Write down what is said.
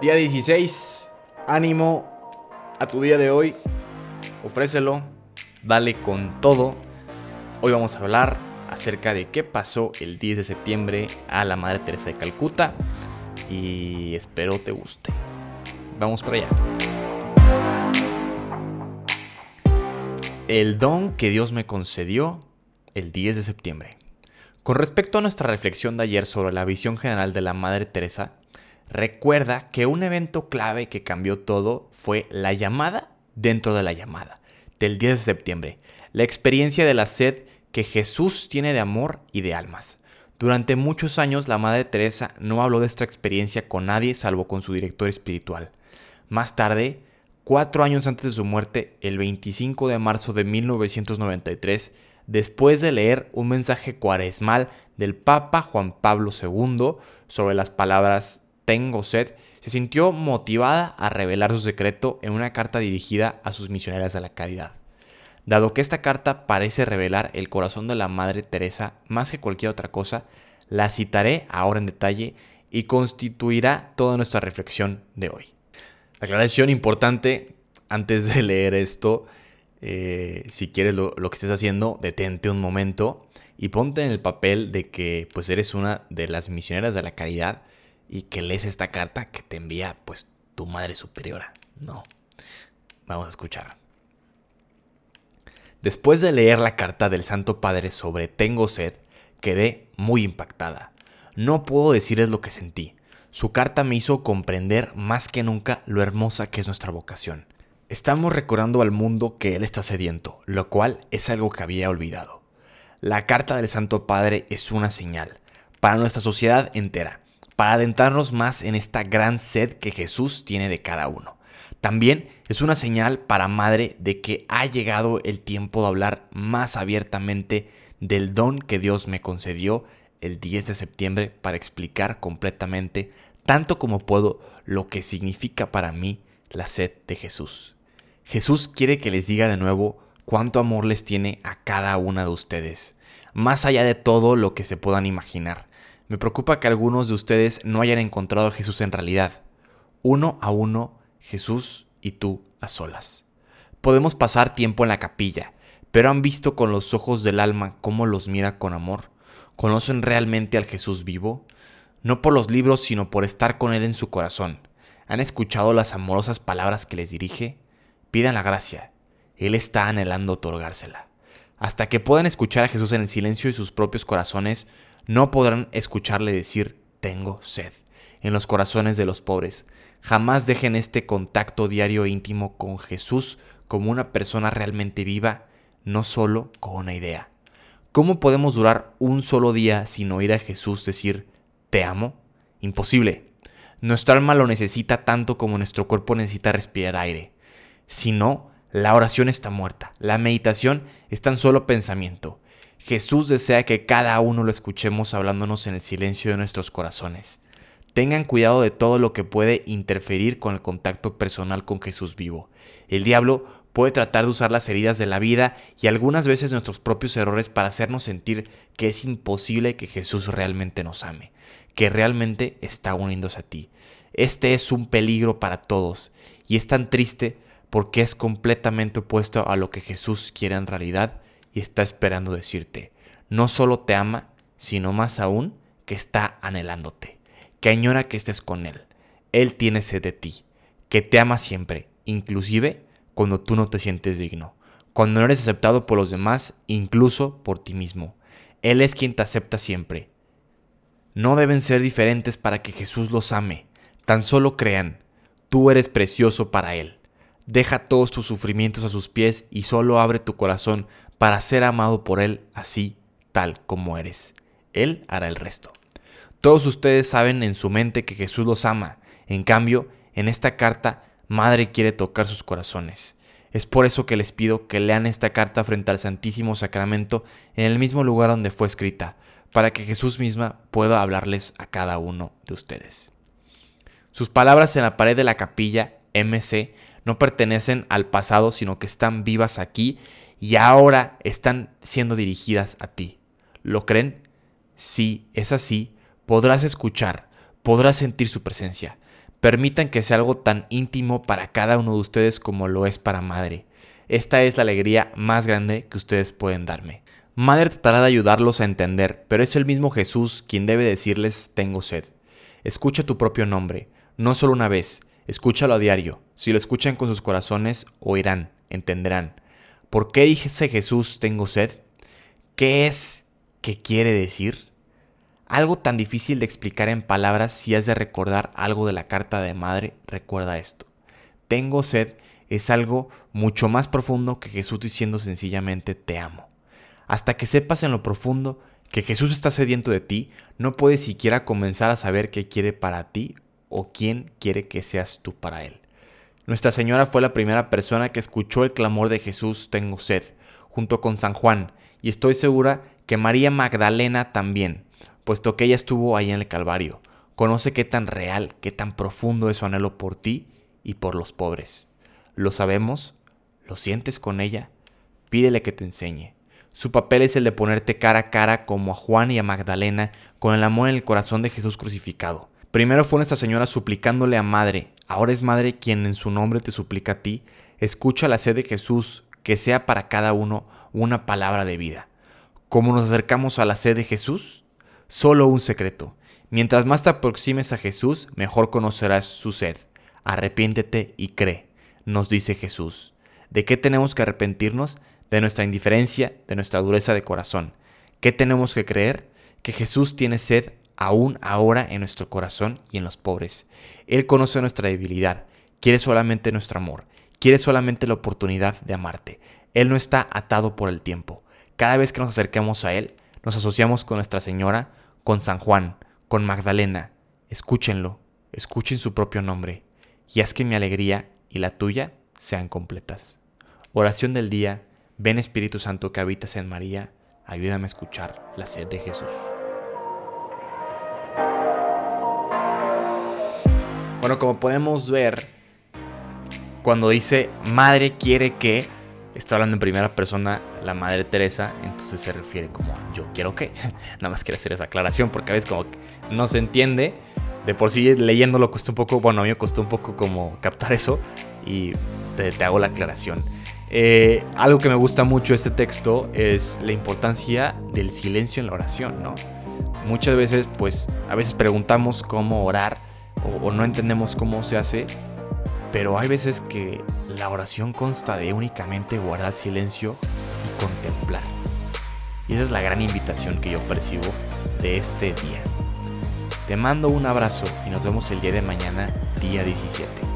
Día 16, ánimo a tu día de hoy, ofrécelo, dale con todo. Hoy vamos a hablar acerca de qué pasó el 10 de septiembre a la Madre Teresa de Calcuta y espero te guste. Vamos para allá. El don que Dios me concedió el 10 de septiembre. Con respecto a nuestra reflexión de ayer sobre la visión general de la Madre Teresa, recuerda que un evento clave que cambió todo fue la llamada dentro de la llamada, del 10 de septiembre, la experiencia de la sed que Jesús tiene de amor y de almas. Durante muchos años la Madre Teresa no habló de esta experiencia con nadie salvo con su director espiritual. Más tarde, cuatro años antes de su muerte, el 25 de marzo de 1993, después de leer un mensaje cuaresmal del Papa Juan Pablo II sobre las palabras tengo sed, se sintió motivada a revelar su secreto en una carta dirigida a sus misioneras de la caridad. Dado que esta carta parece revelar el corazón de la Madre Teresa más que cualquier otra cosa, la citaré ahora en detalle y constituirá toda nuestra reflexión de hoy. Aclaración importante, antes de leer esto, eh, si quieres lo, lo, que estés haciendo, detente un momento y ponte en el papel de que pues eres una de las misioneras de la caridad y que lees esta carta que te envía pues tu madre superiora. No. Vamos a escuchar. Después de leer la carta del Santo Padre sobre Tengo sed, quedé muy impactada. No puedo decirles lo que sentí. Su carta me hizo comprender más que nunca lo hermosa que es nuestra vocación. Estamos recordando al mundo que Él está sediento, lo cual es algo que había olvidado. La carta del Santo Padre es una señal para nuestra sociedad entera para adentrarnos más en esta gran sed que Jesús tiene de cada uno. También es una señal para Madre de que ha llegado el tiempo de hablar más abiertamente del don que Dios me concedió el 10 de septiembre para explicar completamente, tanto como puedo, lo que significa para mí la sed de Jesús. Jesús quiere que les diga de nuevo cuánto amor les tiene a cada una de ustedes, más allá de todo lo que se puedan imaginar. Me preocupa que algunos de ustedes no hayan encontrado a Jesús en realidad. Uno a uno, Jesús y tú a solas. Podemos pasar tiempo en la capilla, pero han visto con los ojos del alma cómo los mira con amor. ¿Conocen realmente al Jesús vivo? No por los libros, sino por estar con Él en su corazón. ¿Han escuchado las amorosas palabras que les dirige? Pidan la gracia. Él está anhelando otorgársela. Hasta que puedan escuchar a Jesús en el silencio de sus propios corazones, no podrán escucharle decir tengo sed en los corazones de los pobres. Jamás dejen este contacto diario e íntimo con Jesús como una persona realmente viva, no solo con una idea. ¿Cómo podemos durar un solo día sin oír a Jesús decir te amo? Imposible. Nuestra alma lo necesita tanto como nuestro cuerpo necesita respirar aire. Si no, la oración está muerta. La meditación es tan solo pensamiento. Jesús desea que cada uno lo escuchemos hablándonos en el silencio de nuestros corazones. Tengan cuidado de todo lo que puede interferir con el contacto personal con Jesús vivo. El diablo puede tratar de usar las heridas de la vida y algunas veces nuestros propios errores para hacernos sentir que es imposible que Jesús realmente nos ame, que realmente está uniéndose a ti. Este es un peligro para todos y es tan triste porque es completamente opuesto a lo que Jesús quiere en realidad y está esperando decirte, no solo te ama, sino más aún que está anhelándote, que añora que estés con Él. Él tiene sed de ti, que te ama siempre, inclusive cuando tú no te sientes digno, cuando no eres aceptado por los demás, incluso por ti mismo. Él es quien te acepta siempre. No deben ser diferentes para que Jesús los ame, tan solo crean, tú eres precioso para Él. Deja todos tus sufrimientos a sus pies y solo abre tu corazón para ser amado por Él así, tal como eres. Él hará el resto. Todos ustedes saben en su mente que Jesús los ama. En cambio, en esta carta, Madre quiere tocar sus corazones. Es por eso que les pido que lean esta carta frente al Santísimo Sacramento en el mismo lugar donde fue escrita, para que Jesús misma pueda hablarles a cada uno de ustedes. Sus palabras en la pared de la capilla MC no pertenecen al pasado, sino que están vivas aquí y ahora están siendo dirigidas a ti. ¿Lo creen? Si es así, podrás escuchar, podrás sentir su presencia. Permitan que sea algo tan íntimo para cada uno de ustedes como lo es para madre. Esta es la alegría más grande que ustedes pueden darme. Madre tratará de ayudarlos a entender, pero es el mismo Jesús quien debe decirles tengo sed. Escucha tu propio nombre, no solo una vez, escúchalo a diario. Si lo escuchan con sus corazones, oirán, entenderán. ¿Por qué dice Jesús tengo sed? ¿Qué es que quiere decir? Algo tan difícil de explicar en palabras si has de recordar algo de la carta de madre, recuerda esto. Tengo sed es algo mucho más profundo que Jesús diciendo sencillamente te amo. Hasta que sepas en lo profundo que Jesús está sediento de ti, no puedes siquiera comenzar a saber qué quiere para ti o quién quiere que seas tú para Él. Nuestra Señora fue la primera persona que escuchó el clamor de Jesús tengo sed, junto con San Juan, y estoy segura que María Magdalena también puesto que ella estuvo ahí en el Calvario. Conoce qué tan real, qué tan profundo es su anhelo por ti y por los pobres. ¿Lo sabemos? ¿Lo sientes con ella? Pídele que te enseñe. Su papel es el de ponerte cara a cara como a Juan y a Magdalena con el amor en el corazón de Jesús crucificado. Primero fue Nuestra Señora suplicándole a Madre, ahora es Madre quien en su nombre te suplica a ti, escucha la sed de Jesús, que sea para cada uno una palabra de vida. ¿Cómo nos acercamos a la sed de Jesús? Solo un secreto. Mientras más te aproximes a Jesús, mejor conocerás su sed. Arrepiéntete y cree, nos dice Jesús. ¿De qué tenemos que arrepentirnos? De nuestra indiferencia, de nuestra dureza de corazón. ¿Qué tenemos que creer? Que Jesús tiene sed aún ahora en nuestro corazón y en los pobres. Él conoce nuestra debilidad, quiere solamente nuestro amor, quiere solamente la oportunidad de amarte. Él no está atado por el tiempo. Cada vez que nos acerquemos a Él, nos asociamos con Nuestra Señora, con San Juan, con Magdalena. Escúchenlo, escuchen su propio nombre, y haz que mi alegría y la tuya sean completas. Oración del día, ven Espíritu Santo que habitas en María, ayúdame a escuchar la sed de Jesús. Bueno, como podemos ver, cuando dice Madre quiere que, está hablando en primera persona la Madre Teresa, entonces se refiere como yo quiero que. Nada más quiero hacer esa aclaración porque a veces como no se entiende. De por sí leyéndolo cuesta un poco, bueno, a mí me costó un poco como captar eso y te, hago la aclaración. Eh, algo que me gusta mucho este texto es la importancia del silencio en la oración, ¿no? Muchas veces, pues, a veces preguntamos cómo orar o, no entendemos cómo se hace pero hay veces que la oración consta de únicamente guardar silencio y contemplar. Y esa es la gran invitación que yo percibo de este día. Te mando un abrazo y nos vemos el día de mañana, día 17.